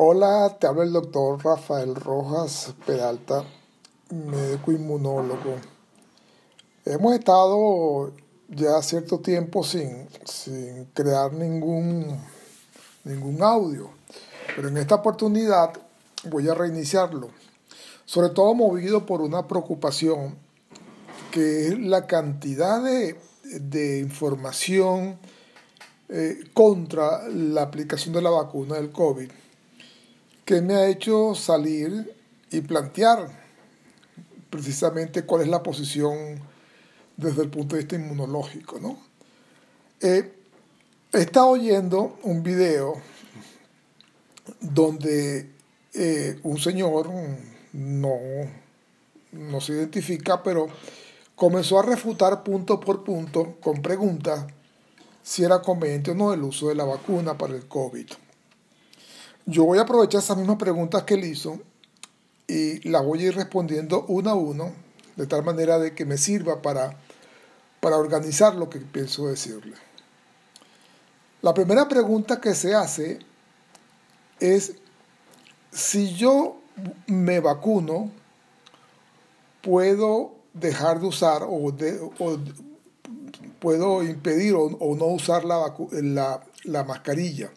Hola, te habla el doctor Rafael Rojas Peralta, médico inmunólogo. Hemos estado ya cierto tiempo sin, crear ningún, ningún audio, pero en esta oportunidad voy a reiniciarlo, sobre todo movido por una preocupación que es la cantidad de, de información eh, contra la aplicación de la vacuna del COVID que me ha hecho salir y plantear precisamente cuál es la posición desde el punto de vista inmunológico. ¿no? Eh, he estado oyendo un video donde eh, un señor, no, no se identifica, pero comenzó a refutar punto por punto con preguntas si era conveniente o no el uso de la vacuna para el COVID. Yo voy a aprovechar esas mismas preguntas que él hizo y las voy a ir respondiendo una a uno, de tal manera de que me sirva para, para organizar lo que pienso decirle. La primera pregunta que se hace es, si yo me vacuno, ¿puedo dejar de usar o, puedo impedir o, no usar la, la, la mascarilla?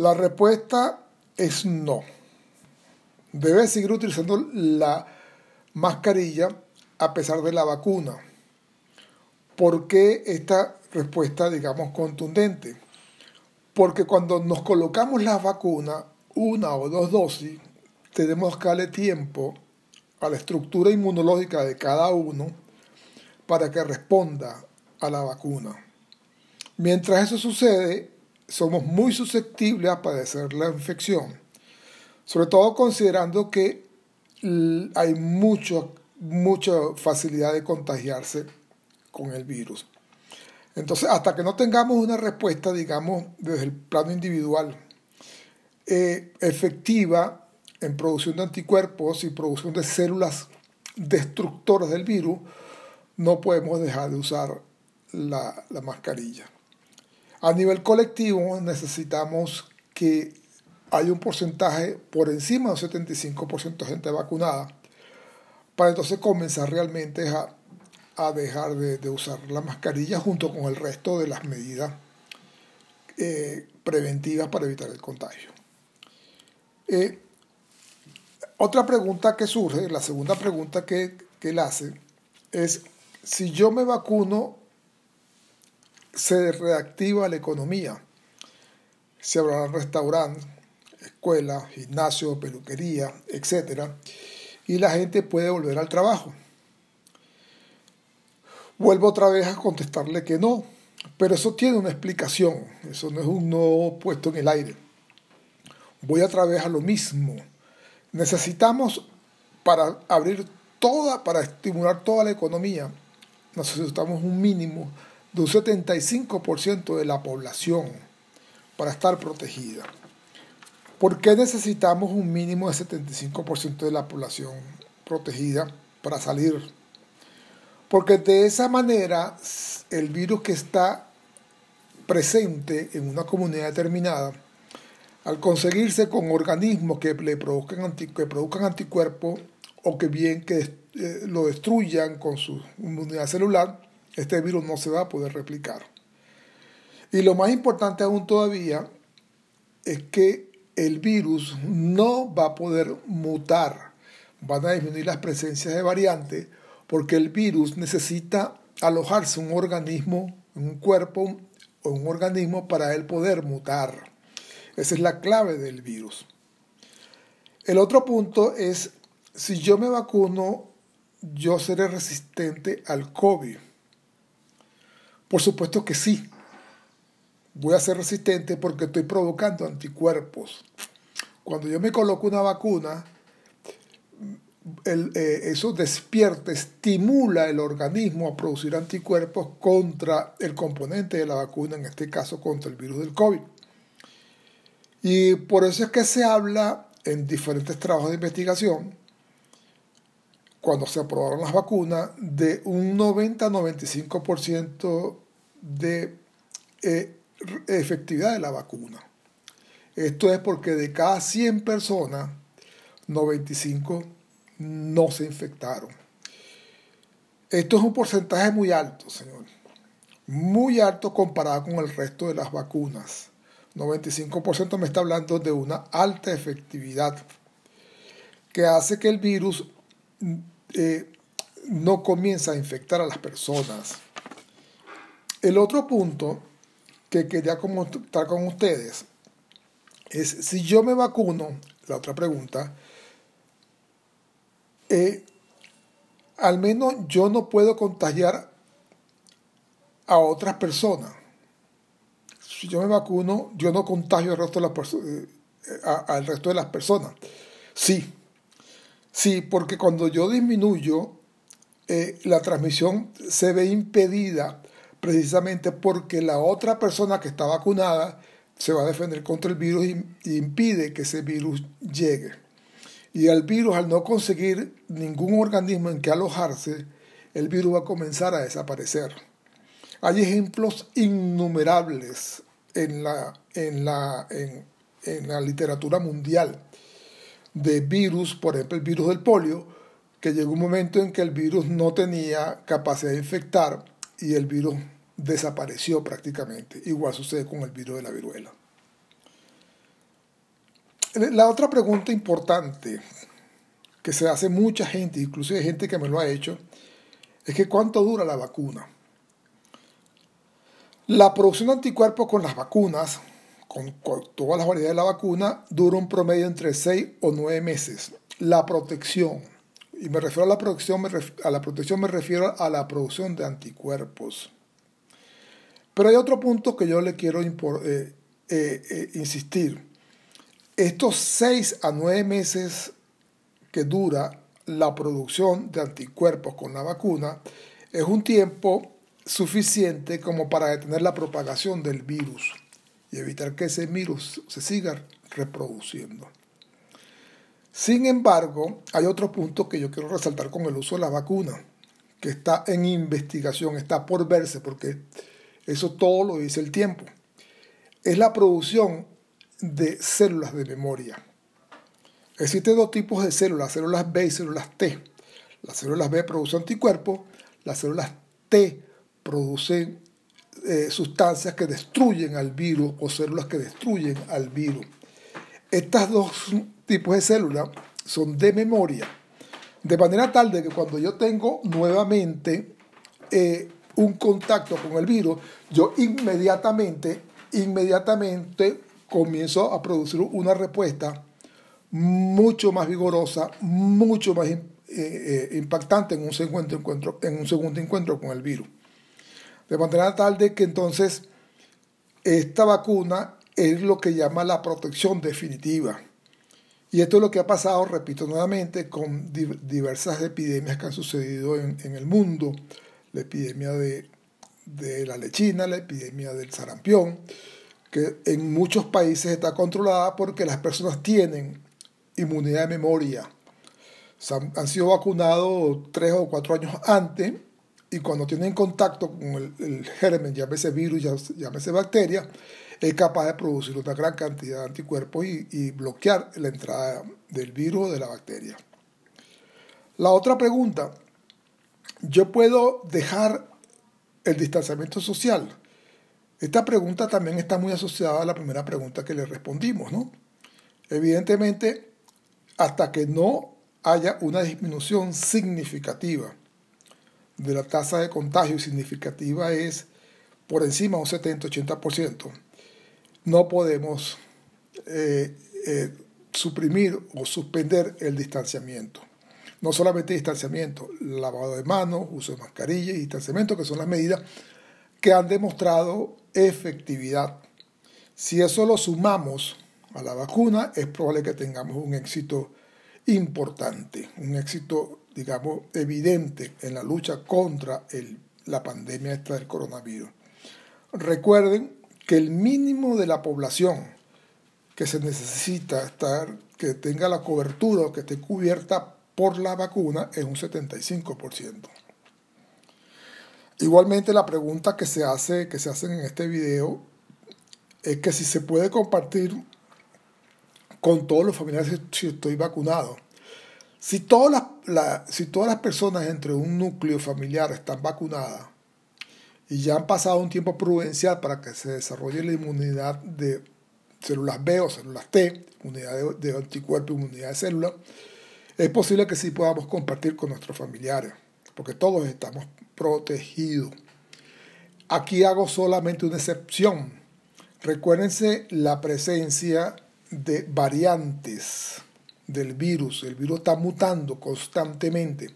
La respuesta es no. Debe seguir utilizando la mascarilla a pesar de la vacuna. ¿Por qué esta respuesta, digamos, contundente? Porque cuando nos colocamos la vacuna, una o dos dosis, tenemos que darle tiempo a la estructura inmunológica de cada uno para que responda a la vacuna. Mientras eso sucede, somos muy susceptibles a padecer la infección, sobre todo considerando que hay mucho, mucha facilidad de contagiarse con el virus. Entonces, hasta que no tengamos una respuesta, digamos, desde el plano individual, eh, efectiva en producción de anticuerpos y producción de células destructoras del virus, no podemos dejar de usar la mascarilla. A nivel colectivo necesitamos que haya un porcentaje por encima del 75% de gente vacunada para entonces comenzar realmente a, dejar de, usar la mascarilla junto con el resto de las medidas eh, preventivas para evitar el contagio. Eh, otra pregunta que surge, la segunda pregunta que, que él hace, es si yo me vacuno se reactiva la economía. Se abrirán restaurantes, escuelas, gimnasios, peluquería, etc. Y la gente puede volver al trabajo. Vuelvo otra vez a contestarle que no, pero eso tiene una explicación, eso no es un no puesto en el aire. Voy otra vez a lo mismo. Necesitamos para abrir toda, para estimular toda la economía, necesitamos un mínimo de un 75% de la población para estar protegida. ¿Por qué necesitamos un mínimo de 75% de la población protegida para salir? Porque de esa manera el virus que está presente en una comunidad determinada, al conseguirse con organismos que le produzcan, anticuerpos o que bien que eh, lo destruyan con su inmunidad celular, este virus no se va a poder replicar. Y lo más importante aún todavía es que el virus no va a poder mutar, van a disminuir las presencias de variantes, porque el virus necesita alojarse un organismo, un cuerpo o un organismo para él poder mutar. Esa es la clave del virus. El otro punto es, si yo me vacuno, yo seré resistente al COVID. Por supuesto que sí. Voy a ser resistente porque estoy provocando anticuerpos. Cuando yo me coloco una vacuna, eh, eso despierta, estimula el organismo a producir anticuerpos contra el componente de la vacuna, en este caso contra el virus del COVID. Y por eso es que se habla en diferentes trabajos de investigación cuando se aprobaron las vacunas, de un 90-95% de eh, efectividad de la vacuna. Esto es porque de cada 100 personas, 95 no se infectaron. Esto es un porcentaje muy alto, señor. Muy alto comparado con el resto de las vacunas. 95% me está hablando de una alta efectividad que hace que el virus eh, no comience a infectar a las personas. El otro punto que quería comentar con ustedes es si yo me vacuno, la otra pregunta, eh, al menos yo no puedo contagiar a otras personas. Si yo me vacuno, yo no contagio al resto de las, eh, al resto de las personas. Sí, sí, porque cuando yo disminuyo, eh, la transmisión se ve impedida precisamente porque la otra persona que está vacunada se va a defender contra el virus y, impide que ese virus llegue. Y el virus, al no conseguir ningún organismo en que alojarse, el virus va a comenzar a desaparecer. Hay ejemplos innumerables en la, en la, en la literatura mundial de virus, por ejemplo el virus del polio, que llegó un momento en que el virus no tenía capacidad de infectar y el virus desapareció prácticamente. Igual sucede con el virus de la viruela. La otra pregunta importante que se hace mucha gente, incluso hay gente que me lo ha hecho, es que cuánto dura la vacuna. La producción de anticuerpos con las vacunas, con, todas las variedades de la vacuna, dura un promedio entre 6 o 9 meses. La protección, y me refiero a la protección, a la protección me refiero a la producción de anticuerpos. Pero hay otro punto que yo le quiero eh, eh, eh, insistir. Estos seis a nueve meses que dura la producción de anticuerpos con la vacuna es un tiempo suficiente como para detener la propagación del virus y evitar que ese virus se siga reproduciendo. Sin embargo, hay otro punto que yo quiero resaltar con el uso de la vacuna, que está en investigación, está por verse, porque eso todo lo dice el tiempo. Es la producción de células de memoria. Existen dos tipos de células, células B y células T. Las células B producen anticuerpos, las células T producen eh, sustancias que destruyen al virus o células que destruyen al virus. Estas dos tipos de células son de memoria, de manera tal de que cuando yo tengo nuevamente eh, un contacto con el virus, yo inmediatamente, inmediatamente comienzo a producir una respuesta mucho más vigorosa, mucho más eh, impactante en un, segundo encuentro, en un segundo encuentro con el virus. De manera tal de que entonces esta vacuna es lo que llama la protección definitiva. Y esto es lo que ha pasado, repito nuevamente, con diversas epidemias que han sucedido en, el mundo la epidemia de, la lechina, la epidemia del sarampión, que en muchos países está controlada porque las personas tienen inmunidad de memoria. han, sido vacunados tres o cuatro años antes y cuando tienen contacto con el, el germen, llámese virus, llámese bacteria, es capaz de producir una gran cantidad de anticuerpos y, y bloquear la entrada del virus o de la bacteria. La otra pregunta yo puedo dejar el distanciamiento social. Esta pregunta también está muy asociada a la primera pregunta que le respondimos, ¿no? Evidentemente, hasta que no haya una disminución significativa de la tasa de contagio, significativa es por encima de un 70-80%, no podemos eh, eh, suprimir o suspender el distanciamiento. No solamente distanciamiento, lavado de manos, uso de mascarilla y distanciamiento, que son las medidas que han demostrado efectividad. Si eso lo sumamos a la vacuna, es probable que tengamos un éxito importante, un éxito, digamos, evidente en la lucha contra la pandemia esta del coronavirus. Recuerden que el mínimo de la población que se necesita estar, que tenga la cobertura o que esté cubierta por la vacuna es un 75%. Igualmente la pregunta que se hace que se en este video es que si se puede compartir con todos los familiares si estoy vacunado. Si todas las, si todas las personas entre un núcleo familiar están vacunadas y ya han pasado un tiempo prudencial para que se desarrolle la inmunidad de células B o células T, unidad de, de anticuerpo y inmunidad de células, es posible que sí podamos compartir con nuestros familiares, porque todos estamos protegidos. Aquí hago solamente una excepción. Recuérdense la presencia de variantes del virus. El virus está mutando constantemente.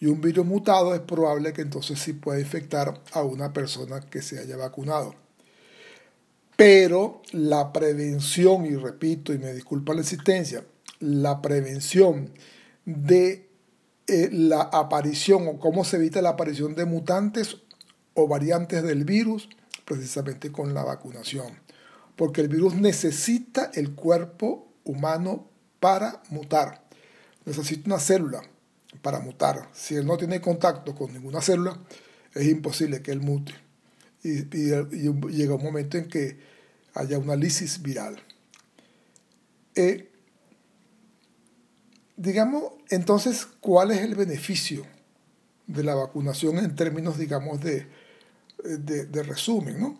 Y un virus mutado es probable que entonces sí pueda infectar a una persona que se haya vacunado. Pero la prevención, y repito, y me disculpa la insistencia, la prevención de eh, la aparición o cómo se evita la aparición de mutantes o variantes del virus precisamente con la vacunación. Porque el virus necesita el cuerpo humano para mutar. Necesita una célula para mutar. Si él no tiene contacto con ninguna célula, es imposible que él mute. Y, llega un momento en que haya una lisis viral. Eh, digamos, entonces, ¿cuál es el beneficio de la vacunación en términos, digamos, de, de, resumen.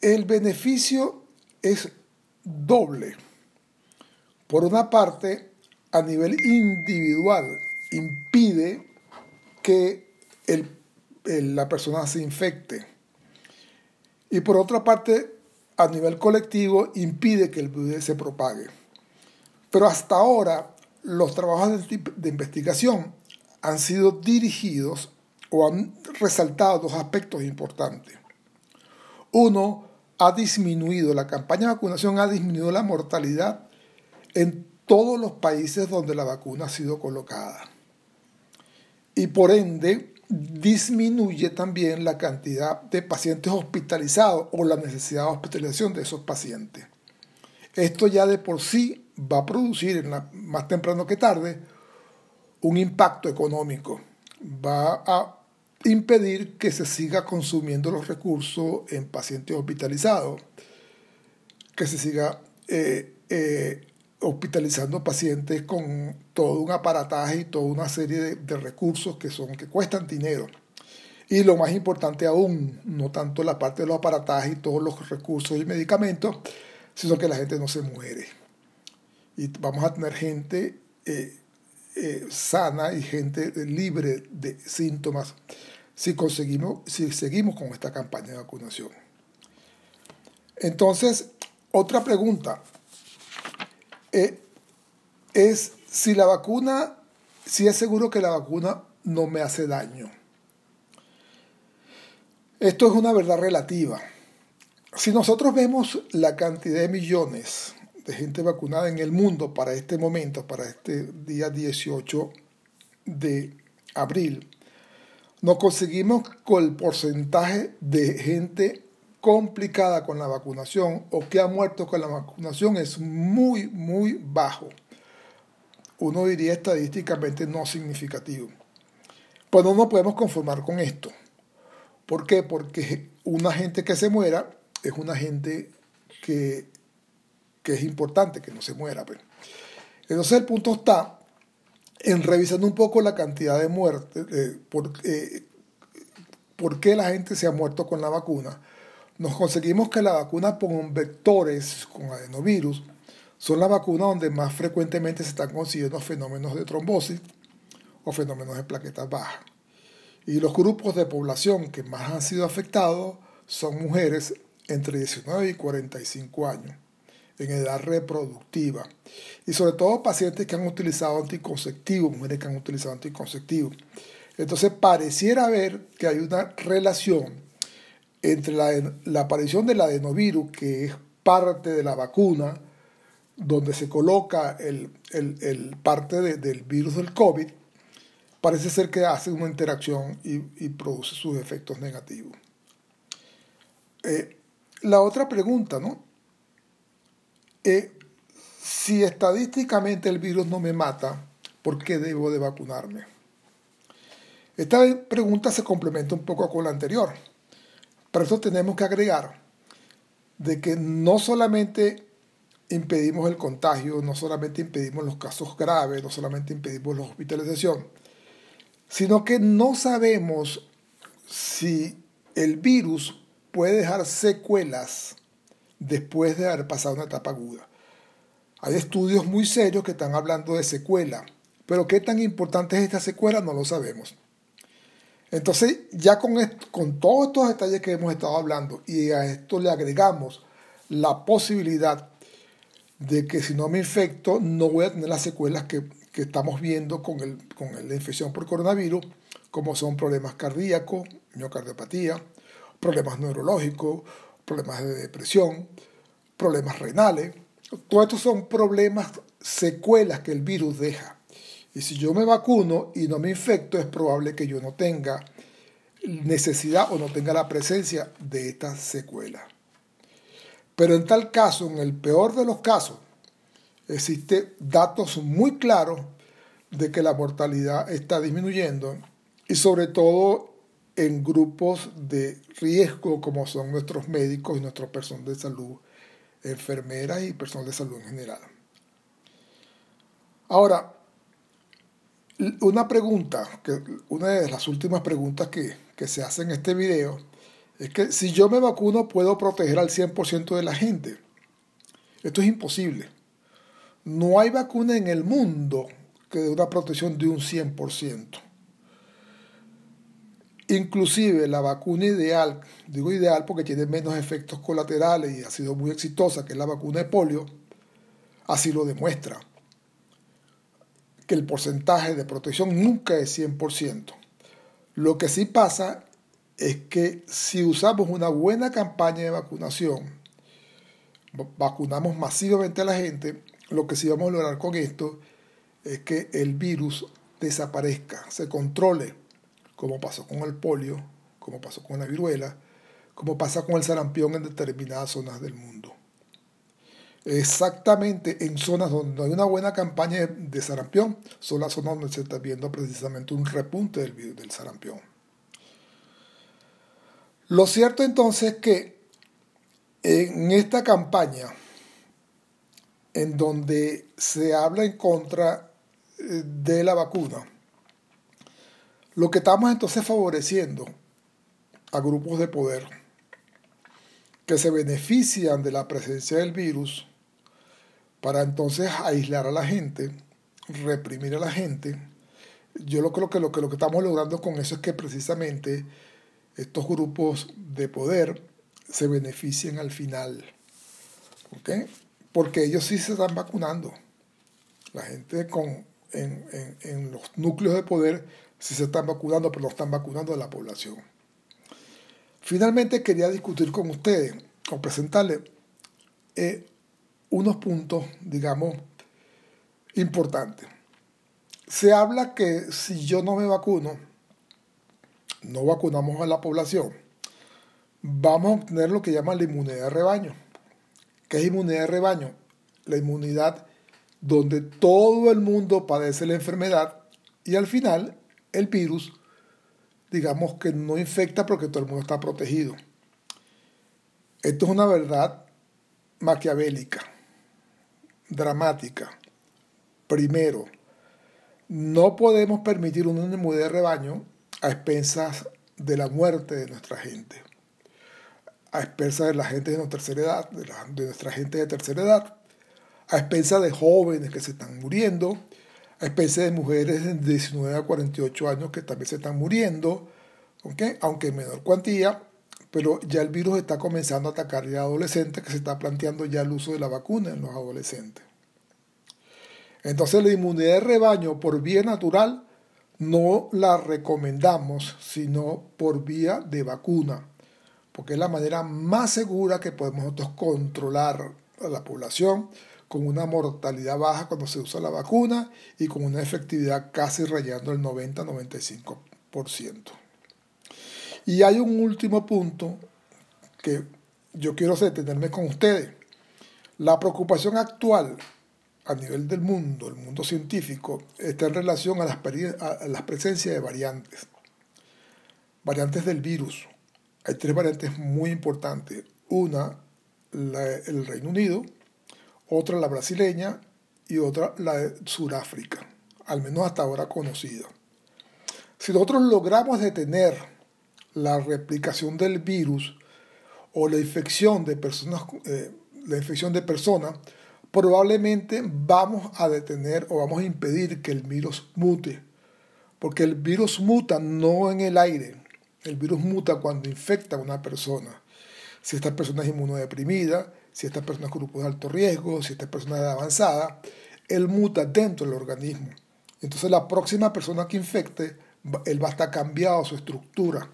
El beneficio es doble. Por una parte, a nivel individual, impide que la persona se infecte. Y por otra parte, a nivel colectivo, impide que el virus se propague. Pero hasta ahora, los trabajos de investigación han sido dirigidos o han resaltado dos aspectos importantes. Uno, ha disminuido, la campaña de vacunación ha disminuido la mortalidad en todos los países donde la vacuna ha sido colocada. Y por ende, disminuye también la cantidad de pacientes hospitalizados o la necesidad de hospitalización de esos pacientes. Esto ya de por sí va a producir, más temprano que tarde, un impacto económico. Va a impedir que se siga consumiendo los recursos en pacientes hospitalizados, que se siga eh, eh, hospitalizando pacientes con todo un aparataje y toda una serie de, recursos que son que cuestan dinero. Y lo más importante aún, no tanto la parte de los aparatajes y todos los recursos y medicamentos, sino que la gente no se muere. Y vamos a tener gente eh, sana y gente libre de síntomas si, conseguimos, si seguimos con esta campaña de vacunación. Entonces, otra pregunta eh, es si la vacuna, si es seguro que la vacuna no me hace daño. Esto es una verdad relativa. Si nosotros vemos la cantidad de millones de gente vacunada en el mundo para este momento, para este día 18 de abril, nos conseguimos con el porcentaje de gente complicada con la vacunación o que ha muerto con la vacunación es muy, muy bajo. Uno diría estadísticamente no significativo. Pues no nos podemos conformar con esto. ¿Por qué? Porque una gente que se muera es una gente que, es importante que no se muera. Pues. Entonces el punto está en revisando un poco la cantidad de muertes, eh, por, qué la gente se ha muerto con la vacuna, nos conseguimos que la vacuna con vectores, con adenovirus, son las vacunas donde más frecuentemente se están consiguiendo fenómenos de trombosis o fenómenos de plaquetas bajas. Y los grupos de población que más han sido afectados son mujeres entre 19 y 45 años en edad reproductiva. Y sobre todo pacientes que han utilizado anticonceptivos, mujeres que han utilizado anticonceptivos. Entonces pareciera ver que hay una relación entre la, aparición del adenovirus, que es parte de la vacuna, donde se coloca el, parte del virus del COVID, parece ser que hace una interacción y, produce sus efectos negativos. Eh, la otra pregunta, ¿no? Eh, si estadísticamente el virus no me mata, ¿por qué debo de vacunarme? Esta pregunta se complementa un poco con la anterior. Pero eso tenemos que agregar de que no solamente impedimos el contagio, no solamente impedimos los casos graves, no solamente impedimos la hospitalización, sino que no sabemos si el virus puede dejar secuelas después de haber pasado una etapa aguda. Hay estudios muy serios que están hablando de secuela, pero qué tan importante es esta secuela no lo sabemos. Entonces, ya con, con todos estos detalles que hemos estado hablando y a esto le agregamos la posibilidad de que si no me infecto no voy a tener las secuelas que, estamos viendo con, el, con la infección por coronavirus, como son problemas cardíacos, miocardiopatía, problemas neurológicos, problemas de depresión, problemas renales. Todos estos son problemas, secuelas que el virus deja. Y si yo me vacuno y no me infecto, es probable que yo no tenga necesidad o no tenga la presencia de estas secuelas. Pero en tal caso, en el peor de los casos, existen datos muy claros de que la mortalidad está disminuyendo y sobre todo en grupos de riesgo como son nuestros médicos y nuestro personal de salud, enfermeras y personal de salud en general. Ahora, una pregunta, una de las últimas preguntas que, que se hace en este video es que si yo me vacuno puedo proteger al 100% de la gente. Esto es imposible. No hay vacuna en el mundo que dé una protección de un 100%. Inclusive la vacuna ideal, digo ideal porque tiene menos efectos colaterales y ha sido muy exitosa, que es la vacuna de polio, así lo demuestra. Que el porcentaje de protección nunca es 100%. Lo que sí pasa es que si usamos una buena campaña de vacunación, vacunamos masivamente a la gente, lo que sí vamos a lograr con esto es que el virus desaparezca, se controle, como pasó con el polio, como pasó con la viruela, como pasa con el sarampión en determinadas zonas del mundo. Exactamente en zonas donde hay una buena campaña de sarampión, son las zonas donde se está viendo precisamente un repunte del del sarampión. Lo cierto entonces es que en esta campaña, en donde se habla en contra eh, de la vacuna, lo que estamos entonces favoreciendo a grupos de poder que se benefician de la presencia del virus para entonces aislar a la gente, reprimir a la gente. Yo creo que lo que, lo que estamos logrando con eso es que precisamente estos grupos de poder se beneficien al final. Porque ellos sí se están vacunando. La gente con, en, los núcleos de poder sí se están vacunando, pero no están vacunando a la población. Finalmente quería discutir con ustedes o presentarles eh, unos puntos, digamos, importantes. Se habla que si yo no me vacuno, no vacunamos a la población, vamos a obtener lo que llaman la inmunidad de rebaño. ¿Qué es inmunidad de rebaño? La inmunidad donde todo el mundo padece la enfermedad y al final el virus, digamos que no infecta porque todo el mundo está protegido. Esto es una verdad maquiavélica, dramática. Primero, no podemos permitir una inmunidad de rebaño a expensas de la muerte de nuestra gente, a expensas de la gente de nuestra tercera edad, de, nuestra gente de tercera edad, a expensas de jóvenes que se están muriendo, a expensas de mujeres de 19 a 48 años que también se están muriendo, aunque en menor cuantía, pero ya el virus está comenzando a atacar ya a adolescentes que se está planteando ya el uso de la vacuna en los adolescentes. Entonces la inmunidad de rebaño por vía natural no la recomendamos sino por vía de vacuna, porque es la manera más segura que podemos nosotros controlar a la población con una mortalidad baja cuando se usa la vacuna y con una efectividad casi rayando el 90-95%. Y hay un último punto que yo quiero detenerme con ustedes. La preocupación actual a nivel del mundo, el mundo científico, está en relación a las, a presencias de variantes. Variantes del virus. Hay tres variantes muy importantes. Una, el Reino Unido, otra la brasileña y otra la de Sudáfrica, al menos hasta ahora conocida. Si nosotros logramos detener la replicación del virus o la infección de personas, eh, la infección de personas, probablemente vamos a detener o vamos a impedir que el virus mute. Porque el virus muta no en el aire, el virus muta cuando infecta a una persona. Si esta persona es inmunodeprimida, si esta persona es grupo de alto riesgo, si esta persona es avanzada, él muta dentro del organismo. Entonces la próxima persona que infecte, él va a estar cambiado su estructura,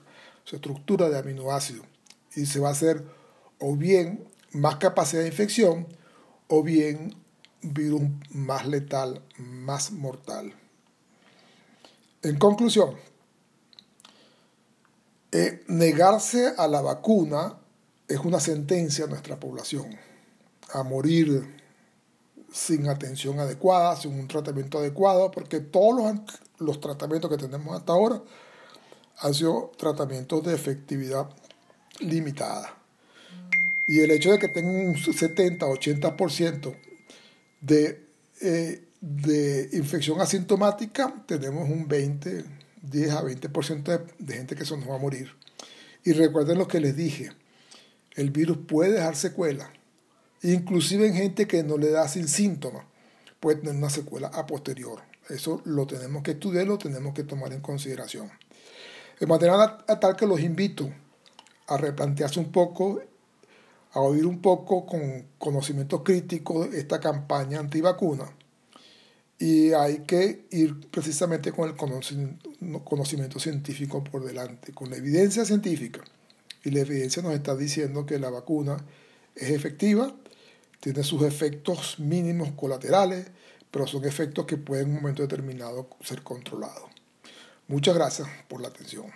su estructura de aminoácidos. Y se va a hacer o bien más capacidad de infección o bien virus más letal, más mortal. En conclusión, eh, negarse a la vacuna es una sentencia a nuestra población, a morir sin atención adecuada, sin un tratamiento adecuado, porque todos los, los tratamientos que tenemos hasta ahora han sido tratamientos de efectividad limitada. Y el hecho de que tengan un 70-80% de, eh, de infección asintomática, tenemos un 20, 10 a 20% de, de gente que se nos va a morir. Y recuerden lo que les dije, el virus puede dejar secuela, inclusive en gente que no le da sin síntomas, puede tener una secuela a posterior. Eso lo tenemos que estudiar, lo tenemos que tomar en consideración. De manera tal que los invito a replantearse un poco a oír un poco con conocimiento crítico esta campaña antivacuna y hay que ir precisamente con el conocimiento científico por delante, con la evidencia científica. Y la evidencia nos está diciendo que la vacuna es efectiva, tiene sus efectos mínimos colaterales, pero son efectos que pueden en un momento determinado ser controlados. Muchas gracias por la atención.